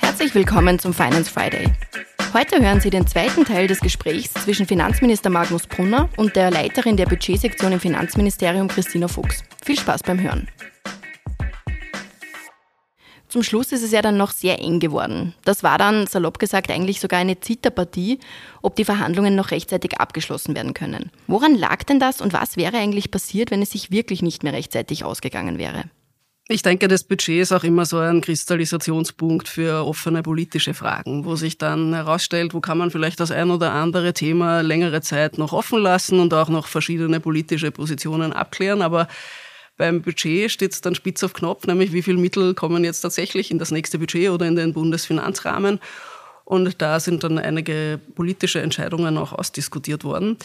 Herzlich willkommen zum Finance Friday. Heute hören Sie den zweiten Teil des Gesprächs zwischen Finanzminister Magnus Brunner und der Leiterin der Budgetsektion im Finanzministerium Christina Fuchs. Viel Spaß beim Hören. Zum Schluss ist es ja dann noch sehr eng geworden. Das war dann, salopp gesagt, eigentlich sogar eine Zitterpartie, ob die Verhandlungen noch rechtzeitig abgeschlossen werden können. Woran lag denn das und was wäre eigentlich passiert, wenn es sich wirklich nicht mehr rechtzeitig ausgegangen wäre? Ich denke, das Budget ist auch immer so ein Kristallisationspunkt für offene politische Fragen, wo sich dann herausstellt, wo kann man vielleicht das ein oder andere Thema längere Zeit noch offen lassen und auch noch verschiedene politische Positionen abklären. Aber beim Budget steht es dann spitz auf Knopf, nämlich wie viel Mittel kommen jetzt tatsächlich in das nächste Budget oder in den Bundesfinanzrahmen. Und da sind dann einige politische Entscheidungen auch ausdiskutiert worden.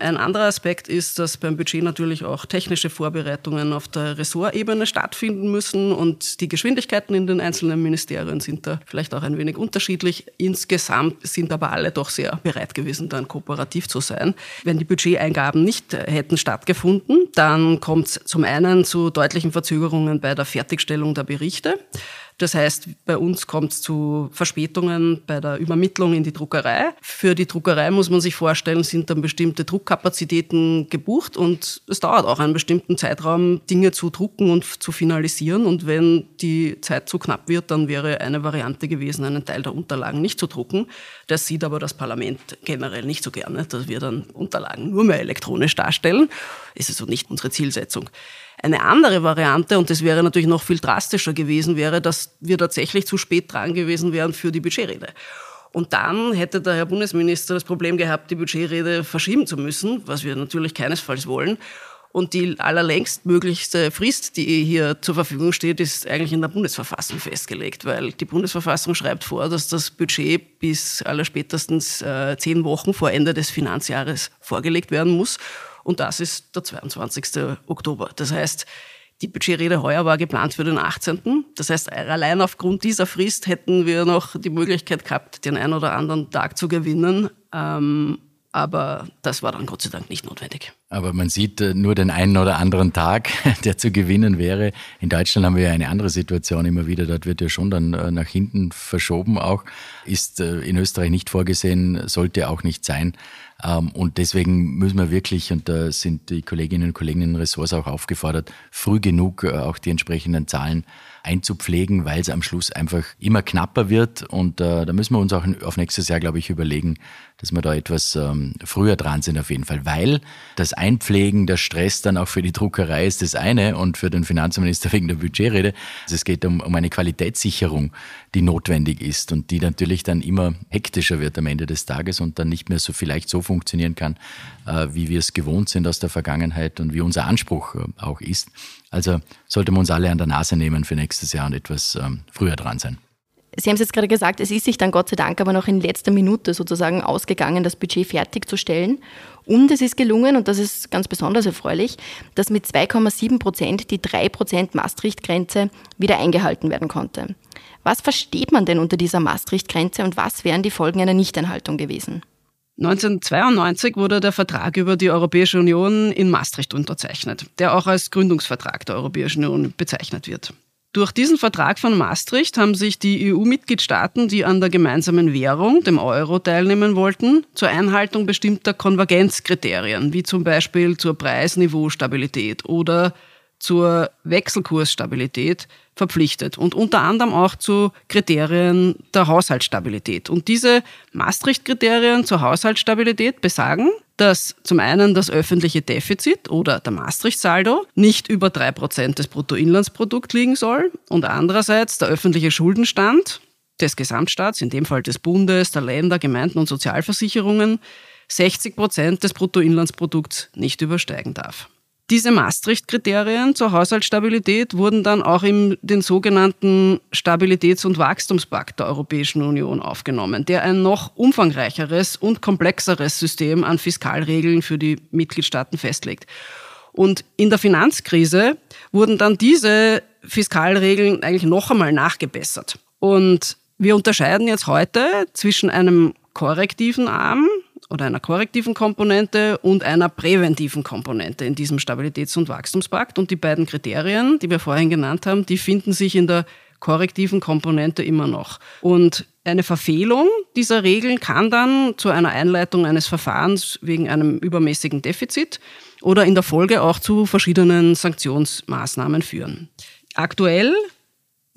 Ein anderer Aspekt ist, dass beim Budget natürlich auch technische Vorbereitungen auf der Ressortebene stattfinden müssen und die Geschwindigkeiten in den einzelnen Ministerien sind da vielleicht auch ein wenig unterschiedlich. Insgesamt sind aber alle doch sehr bereit gewesen, dann kooperativ zu sein. Wenn die Budgeteingaben nicht hätten stattgefunden, dann kommt es zum einen zu deutlichen Verzögerungen bei der Fertigstellung der Berichte. Das heißt, bei uns kommt es zu Verspätungen bei der Übermittlung in die Druckerei. Für die Druckerei muss man sich vorstellen, sind dann bestimmte Druckkapazitäten gebucht und es dauert auch einen bestimmten Zeitraum, Dinge zu drucken und zu finalisieren. Und wenn die Zeit zu knapp wird, dann wäre eine Variante gewesen, einen Teil der Unterlagen nicht zu drucken. Das sieht aber das Parlament generell nicht so gerne, dass wir dann Unterlagen nur mehr elektronisch darstellen. Ist also nicht unsere Zielsetzung. Eine andere Variante, und das wäre natürlich noch viel drastischer gewesen, wäre, dass wir tatsächlich zu spät dran gewesen wären für die Budgetrede. Und dann hätte der Herr Bundesminister das Problem gehabt, die Budgetrede verschieben zu müssen, was wir natürlich keinesfalls wollen. Und die allerlängst möglichste Frist, die hier zur Verfügung steht, ist eigentlich in der Bundesverfassung festgelegt, weil die Bundesverfassung schreibt vor, dass das Budget bis allerspätestens äh, zehn Wochen vor Ende des Finanzjahres vorgelegt werden muss. Und das ist der 22. Oktober. Das heißt, die Budgetrede heuer war geplant für den 18. Das heißt, allein aufgrund dieser Frist hätten wir noch die Möglichkeit gehabt, den einen oder anderen Tag zu gewinnen. Ähm, aber das war dann Gott sei Dank nicht notwendig. Aber man sieht äh, nur den einen oder anderen Tag, der zu gewinnen wäre. In Deutschland haben wir ja eine andere Situation immer wieder. Dort wird ja schon dann äh, nach hinten verschoben auch. Ist äh, in Österreich nicht vorgesehen, sollte auch nicht sein. Ähm, und deswegen müssen wir wirklich, und da sind die Kolleginnen und Kollegen in Ressorts auch aufgefordert, früh genug äh, auch die entsprechenden Zahlen einzupflegen, weil es am Schluss einfach immer knapper wird. Und äh, da müssen wir uns auch auf nächstes Jahr, glaube ich, überlegen, dass wir da etwas ähm, früher dran sind auf jeden Fall. Weil das Einpflegen, der Stress dann auch für die Druckerei ist das eine und für den Finanzminister wegen der Budgetrede. Also es geht um, um eine Qualitätssicherung, die notwendig ist und die natürlich dann immer hektischer wird am Ende des Tages und dann nicht mehr so vielleicht so funktionieren kann, äh, wie wir es gewohnt sind aus der Vergangenheit und wie unser Anspruch äh, auch ist. Also sollten wir uns alle an der Nase nehmen für nächstes Jahr und etwas ähm, früher dran sein. Sie haben es jetzt gerade gesagt, es ist sich dann Gott sei Dank aber noch in letzter Minute sozusagen ausgegangen, das Budget fertigzustellen. Und es ist gelungen, und das ist ganz besonders erfreulich, dass mit 2,7 Prozent die 3 Prozent Maastricht-Grenze wieder eingehalten werden konnte. Was versteht man denn unter dieser Maastricht-Grenze und was wären die Folgen einer Nichteinhaltung gewesen? 1992 wurde der Vertrag über die Europäische Union in Maastricht unterzeichnet, der auch als Gründungsvertrag der Europäischen Union bezeichnet wird. Durch diesen Vertrag von Maastricht haben sich die EU-Mitgliedstaaten, die an der gemeinsamen Währung, dem Euro, teilnehmen wollten, zur Einhaltung bestimmter Konvergenzkriterien, wie zum Beispiel zur Preisniveaustabilität oder zur Wechselkursstabilität verpflichtet und unter anderem auch zu Kriterien der Haushaltsstabilität. Und diese Maastricht-Kriterien zur Haushaltsstabilität besagen, dass zum einen das öffentliche Defizit oder der Maastricht-Saldo nicht über drei Prozent des Bruttoinlandsprodukts liegen soll und andererseits der öffentliche Schuldenstand des Gesamtstaats, in dem Fall des Bundes, der Länder, Gemeinden und Sozialversicherungen, 60 Prozent des Bruttoinlandsprodukts nicht übersteigen darf. Diese Maastricht-Kriterien zur Haushaltsstabilität wurden dann auch in den sogenannten Stabilitäts- und Wachstumspakt der Europäischen Union aufgenommen, der ein noch umfangreicheres und komplexeres System an Fiskalregeln für die Mitgliedstaaten festlegt. Und in der Finanzkrise wurden dann diese Fiskalregeln eigentlich noch einmal nachgebessert. Und wir unterscheiden jetzt heute zwischen einem korrektiven Arm oder einer korrektiven Komponente und einer präventiven Komponente in diesem Stabilitäts- und Wachstumspakt. Und die beiden Kriterien, die wir vorhin genannt haben, die finden sich in der korrektiven Komponente immer noch. Und eine Verfehlung dieser Regeln kann dann zu einer Einleitung eines Verfahrens wegen einem übermäßigen Defizit oder in der Folge auch zu verschiedenen Sanktionsmaßnahmen führen. Aktuell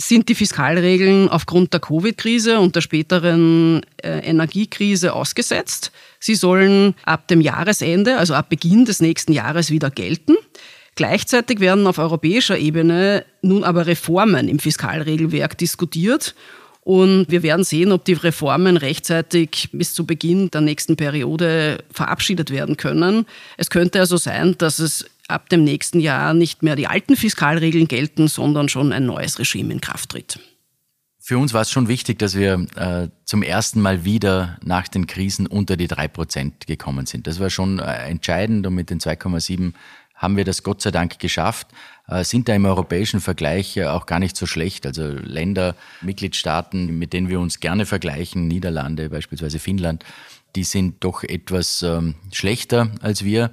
sind die Fiskalregeln aufgrund der Covid-Krise und der späteren äh, Energiekrise ausgesetzt. Sie sollen ab dem Jahresende, also ab Beginn des nächsten Jahres wieder gelten. Gleichzeitig werden auf europäischer Ebene nun aber Reformen im Fiskalregelwerk diskutiert. Und wir werden sehen, ob die Reformen rechtzeitig bis zu Beginn der nächsten Periode verabschiedet werden können. Es könnte also sein, dass es ab dem nächsten Jahr nicht mehr die alten Fiskalregeln gelten, sondern schon ein neues Regime in Kraft tritt. Für uns war es schon wichtig, dass wir äh, zum ersten Mal wieder nach den Krisen unter die drei Prozent gekommen sind. Das war schon äh, entscheidend und mit den 2,7 haben wir das Gott sei Dank geschafft, äh, sind da im europäischen Vergleich auch gar nicht so schlecht. Also Länder, Mitgliedstaaten, mit denen wir uns gerne vergleichen, Niederlande, beispielsweise Finnland, die sind doch etwas ähm, schlechter als wir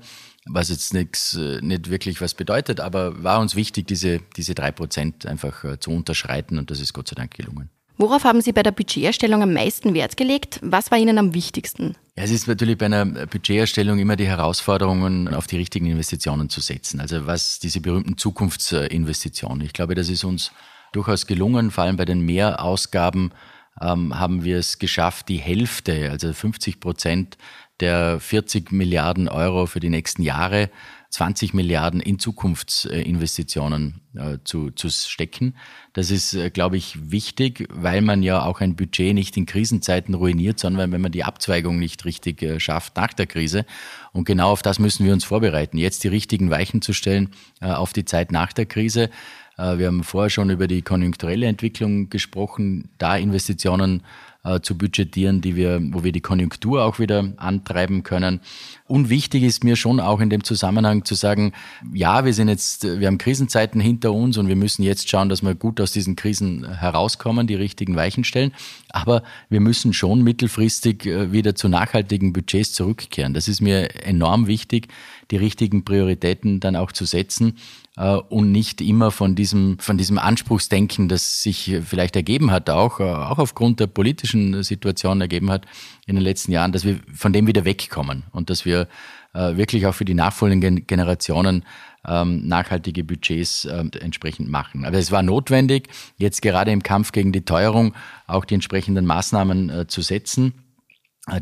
was jetzt nichts, äh, nicht wirklich was bedeutet, aber war uns wichtig, diese, diese drei Prozent einfach äh, zu unterschreiten und das ist Gott sei Dank gelungen. Worauf haben Sie bei der Budgeterstellung am meisten Wert gelegt? Was war Ihnen am wichtigsten? Ja, es ist natürlich bei einer Budgeterstellung immer die Herausforderungen, auf die richtigen Investitionen zu setzen. Also was diese berühmten Zukunftsinvestitionen. Ich glaube, das ist uns durchaus gelungen, vor allem bei den Mehrausgaben ähm, haben wir es geschafft, die Hälfte, also 50 Prozent der 40 Milliarden Euro für die nächsten Jahre 20 Milliarden in Zukunftsinvestitionen äh, zu, zu stecken. Das ist, äh, glaube ich, wichtig, weil man ja auch ein Budget nicht in Krisenzeiten ruiniert, sondern wenn man die Abzweigung nicht richtig äh, schafft nach der Krise. Und genau auf das müssen wir uns vorbereiten, jetzt die richtigen Weichen zu stellen auf die Zeit nach der Krise. Wir haben vorher schon über die konjunkturelle Entwicklung gesprochen, da Investitionen äh, zu budgetieren, die wir, wo wir die Konjunktur auch wieder antreiben können. Und wichtig ist mir schon auch in dem Zusammenhang zu sagen, ja, wir sind jetzt, wir haben Krisenzeiten hinter uns und wir müssen jetzt schauen, dass wir gut aus diesen Krisen herauskommen, die richtigen Weichen stellen. Aber wir müssen schon mittelfristig äh, wieder zu nachhaltigen Budgets zurückkehren. Das ist mir enorm wichtig, die richtigen Prioritäten dann auch zu setzen äh, und nicht immer von diesem, von diesem Anspruchsdenken, das sich vielleicht ergeben hat, auch, äh, auch aufgrund der politischen Situation ergeben hat in den letzten Jahren, dass wir von dem wieder wegkommen und dass wir äh, wirklich auch für die nachfolgenden Generationen ähm, nachhaltige Budgets entsprechend machen. Aber es war notwendig, jetzt gerade im Kampf gegen die Teuerung auch die entsprechenden Maßnahmen zu setzen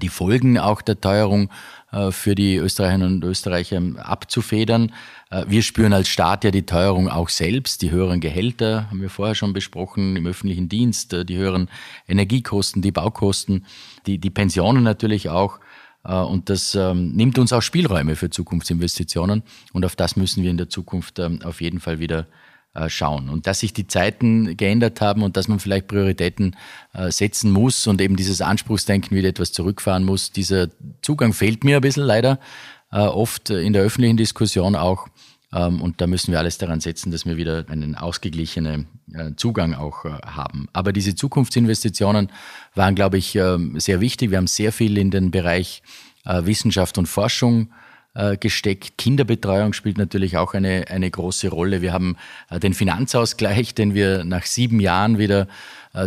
die Folgen auch der Teuerung für die Österreicherinnen und Österreicher abzufedern. Äh, wir spüren als Staat ja die Teuerung auch selbst. Die höheren Gehälter haben wir vorher schon besprochen im öffentlichen Dienst, äh, die höheren Energiekosten, die Baukosten, die, die Pensionen natürlich auch. Äh, und das ähm, nimmt uns auch Spielräume für Zukunftsinvestitionen. Und auf das müssen wir in der Zukunft ähm, auf jeden Fall wieder schauen. Und dass sich die Zeiten geändert haben und dass man vielleicht Prioritäten setzen muss und eben dieses Anspruchsdenken wieder etwas zurückfahren muss, dieser Zugang fehlt mir ein bisschen leider. Äh, oft in der öffentlichen Diskussion auch. Ähm, und da müssen wir alles daran setzen, dass wir wieder einen ausgeglichenen äh, Zugang auch äh, haben. Aber diese Zukunftsinvestitionen waren, glaube ich, ähm, sehr wichtig. Wir haben sehr viel in den Bereich Wissenschaft und Forschung gesteckt. Kinderbetreuung spielt natürlich auch eine, eine große Rolle. Wir haben den Finanzausgleich, den wir nach sieben Jahren wieder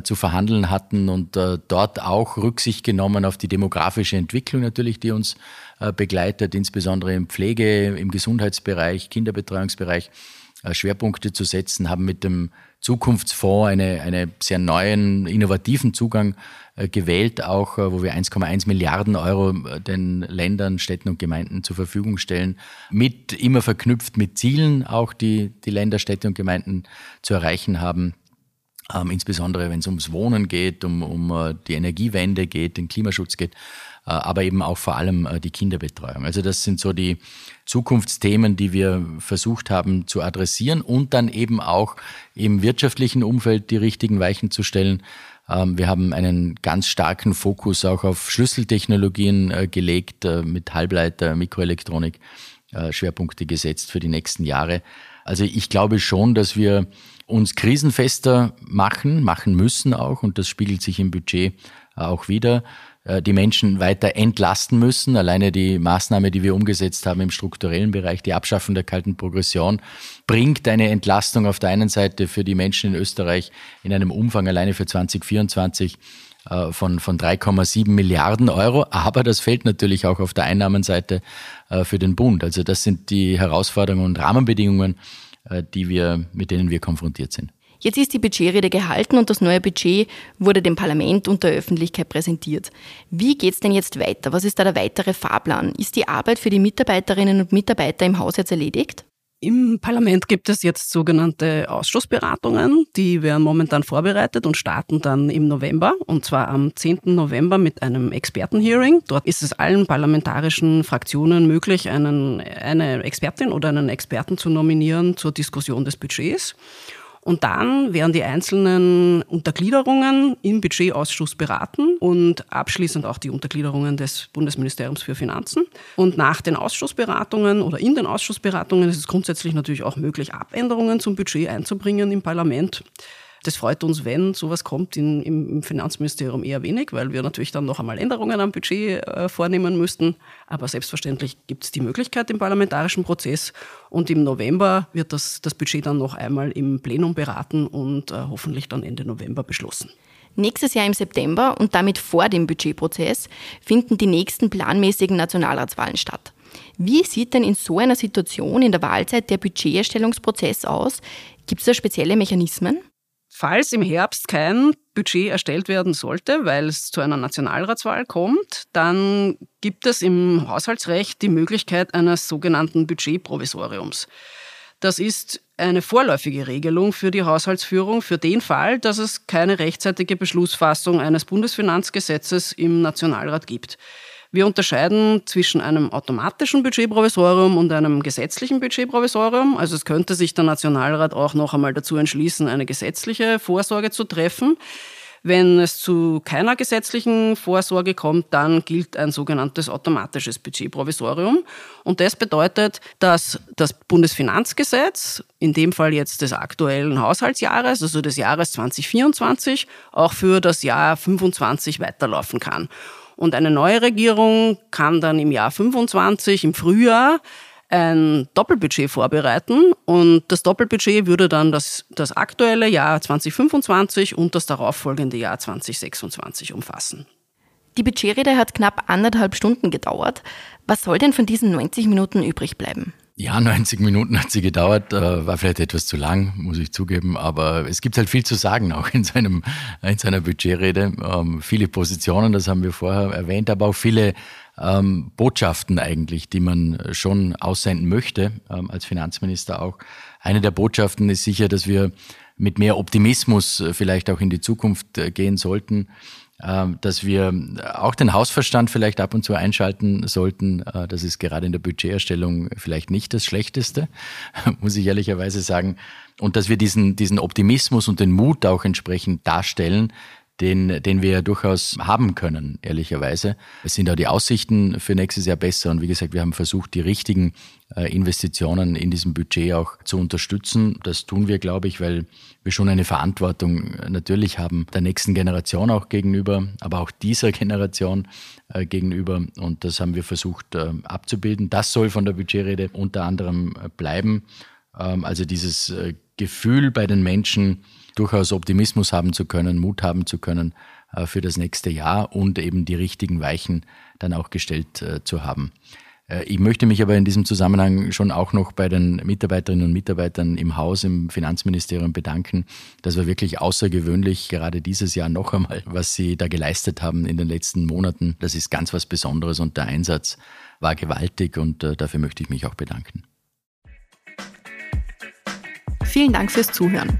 zu verhandeln hatten und dort auch Rücksicht genommen auf die demografische Entwicklung natürlich, die uns äh, begleitet, insbesondere im Pflege, im Gesundheitsbereich, Kinderbetreuungsbereich äh, Schwerpunkte zu setzen, haben mit dem Zukunftsfonds eine, eine sehr neuen, innovativen Zugang äh, gewählt, auch wo wir 1,1 Milliarden Euro den Ländern, Städten und Gemeinden zur Verfügung stellen, mit immer verknüpft mit Zielen auch, die die Länder, Städte und Gemeinden zu erreichen haben. Ähm, insbesondere wenn es ums Wohnen geht, um, um die Energiewende geht, den Klimaschutz geht. Äh, aber eben auch vor allem äh, die Kinderbetreuung. Also das sind so die Zukunftsthemen, die wir versucht haben zu adressieren und dann eben auch im wirtschaftlichen Umfeld die richtigen Weichen zu stellen. Ähm, wir haben einen ganz starken Fokus auch auf Schlüsseltechnologien äh, gelegt, mit Halbleiter, Mikroelektronik Schwerpunkte gesetzt für die nächsten Jahre. Also ich glaube schon, dass wir uns krisenfester machen, machen müssen auch, und das spiegelt sich im Budget auch wieder. äh, die Menschen weiter entlasten müssen. Alleine die Maßnahme, die wir umgesetzt haben im strukturellen Bereich, die Abschaffung der kalten Progression, bringt eine Entlastung auf der einen Seite für die Menschen in Österreich in einem Umfang alleine für 2024 äh, von, von 3,7 Milliarden Euro. Aber das fällt natürlich auch auf der Einnahmenseite äh, für den Bund. Also das sind die Herausforderungen und Rahmenbedingungen, die wir, mit denen wir konfrontiert sind. Jetzt ist die Budgetrede gehalten und das neue Budget wurde dem Parlament und der Öffentlichkeit präsentiert. Wie geht es denn jetzt weiter? Was ist da der weitere Fahrplan? Ist die Arbeit für die Mitarbeiterinnen und Mitarbeiter im Haus jetzt erledigt? Im Parlament gibt es jetzt sogenannte Ausschussberatungen, die werden momentan vorbereitet und starten dann im November, und zwar am 10. November mit einem Expertenhearing. Dort ist es allen parlamentarischen Fraktionen möglich, einen, eine Expertin oder einen Experten zu nominieren zur Diskussion des Budgets. Und dann werden die einzelnen Untergliederungen im Budgetausschuss beraten und abschließend auch die Untergliederungen des Bundesministeriums für Finanzen. Und nach den Ausschussberatungen oder in den Ausschussberatungen ist es grundsätzlich natürlich auch möglich, Abänderungen zum Budget einzubringen im Parlament. Das freut uns, wenn sowas kommt in, im Finanzministerium eher wenig, weil wir natürlich dann noch einmal Änderungen am Budget äh, vornehmen müssten. Aber selbstverständlich gibt es die Möglichkeit im parlamentarischen Prozess. Und im November wird das, das Budget dann noch einmal im Plenum beraten und äh, hoffentlich dann Ende November beschlossen. Nächstes Jahr im September und damit vor dem Budgetprozess finden die nächsten planmäßigen Nationalratswahlen statt. Wie sieht denn in so einer Situation in der Wahlzeit der Budgeterstellungsprozess aus? Gibt es da spezielle Mechanismen? Falls im Herbst kein Budget erstellt werden sollte, weil es zu einer Nationalratswahl kommt, dann gibt es im Haushaltsrecht die Möglichkeit eines sogenannten Budgetprovisoriums. Das ist eine vorläufige Regelung für die Haushaltsführung für den Fall, dass es keine rechtzeitige Beschlussfassung eines Bundesfinanzgesetzes im Nationalrat gibt. Wir unterscheiden zwischen einem automatischen Budgetprovisorium und einem gesetzlichen Budgetprovisorium. Also es könnte sich der Nationalrat auch noch einmal dazu entschließen, eine gesetzliche Vorsorge zu treffen. Wenn es zu keiner gesetzlichen Vorsorge kommt, dann gilt ein sogenanntes automatisches Budgetprovisorium. Und das bedeutet, dass das Bundesfinanzgesetz, in dem Fall jetzt des aktuellen Haushaltsjahres, also des Jahres 2024, auch für das Jahr 25 weiterlaufen kann. Und eine neue Regierung kann dann im Jahr 25, im Frühjahr, ein Doppelbudget vorbereiten und das Doppelbudget würde dann das, das aktuelle Jahr 2025 und das darauffolgende Jahr 2026 umfassen. Die Budgetrede hat knapp anderthalb Stunden gedauert. Was soll denn von diesen 90 Minuten übrig bleiben? Ja, 90 Minuten hat sie gedauert, äh, war vielleicht etwas zu lang, muss ich zugeben, aber es gibt halt viel zu sagen, auch in, seinem, in seiner Budgetrede. Ähm, viele Positionen, das haben wir vorher erwähnt, aber auch viele ähm, Botschaften eigentlich, die man schon aussenden möchte, ähm, als Finanzminister auch. Eine der Botschaften ist sicher, dass wir mit mehr Optimismus äh, vielleicht auch in die Zukunft äh, gehen sollten. Ähm, dass wir auch den Hausverstand vielleicht ab und zu einschalten sollten. Äh, das ist gerade in der Budgeterstellung vielleicht nicht das Schlechteste, muss ich ehrlicherweise sagen. Und dass wir diesen, diesen Optimismus und den Mut auch entsprechend darstellen, den, den wir durchaus haben können, ehrlicherweise. Es sind auch die Aussichten für nächstes Jahr besser und wie gesagt, wir haben versucht, die richtigen äh, Investitionen in diesem Budget auch zu unterstützen. Das tun wir, glaube ich, weil wir schon eine Verantwortung äh, natürlich haben der nächsten Generation auch gegenüber, aber auch dieser Generation äh, gegenüber und das haben wir versucht abzubilden. Das soll von der Budgetrede unter anderem bleiben. Ähm, also dieses Gefühl bei den Menschen, durchaus Optimismus haben zu können, Mut haben zu können äh, für das nächste Jahr und eben die richtigen Weichen dann auch gestellt äh, zu haben. Äh, ich möchte mich aber in diesem Zusammenhang schon auch noch bei den Mitarbeiterinnen und Mitarbeitern im Haus, im Finanzministerium bedanken. Das war wirklich außergewöhnlich, gerade dieses Jahr noch einmal, was Sie da geleistet haben in den letzten Monaten. Das ist ganz was Besonderes und der Einsatz war gewaltig und dafür möchte ich mich auch bedanken. Vielen Dank fürs Zuhören.